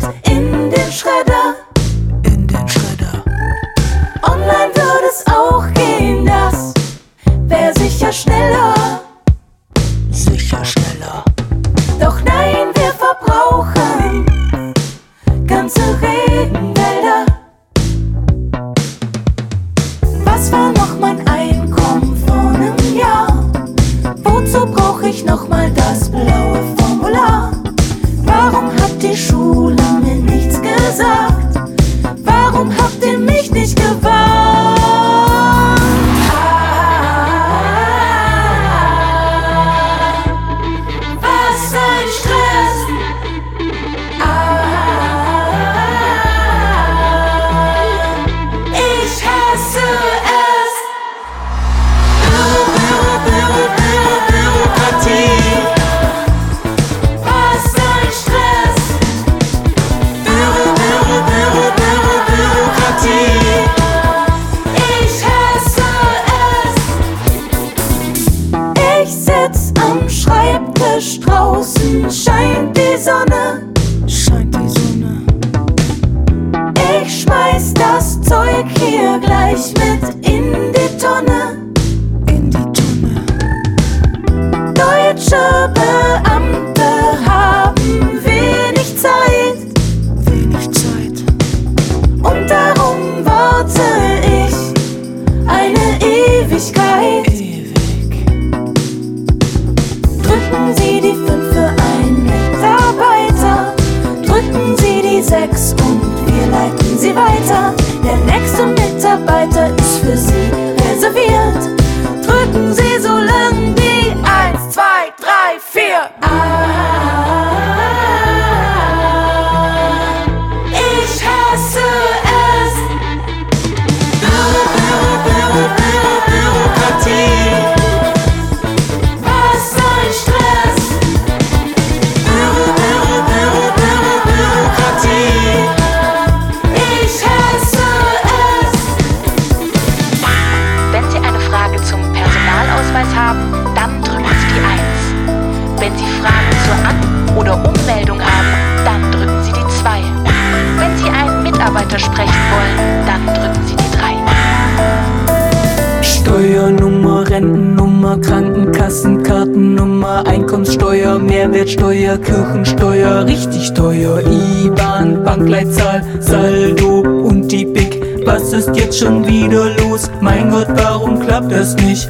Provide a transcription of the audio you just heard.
Zeit in den Schredder. In den Schredder. Online würde es auch gehen, das wäre sicher schneller. Sicher schneller. Doch nein, wir verbrauchen ganze Regenwälder. Was war noch mein Einkommen vor einem Jahr? Wozu brauche ich nochmal das blaue Formular? Warum hat die Schule Schreibtisch, draußen scheint die Sonne. Scheint die Sonne. Ich schmeiß das Zeug hier gleich mit in die Tonne. In die Tonne. Deutsche Beamte 6 und wir leiten Sie weiter. Der nächste Mitarbeiter ist für Sie reserviert. Drücken Sie so lang die 1, 2, 3, 4. Rentennummer, Krankenkassenkartennummer, Einkommenssteuer, Mehrwertsteuer, Kirchensteuer, richtig teuer, IBAN, Bankleitzahl, Saldo und die BIC. Was ist jetzt schon wieder los? Mein Gott, warum klappt das nicht?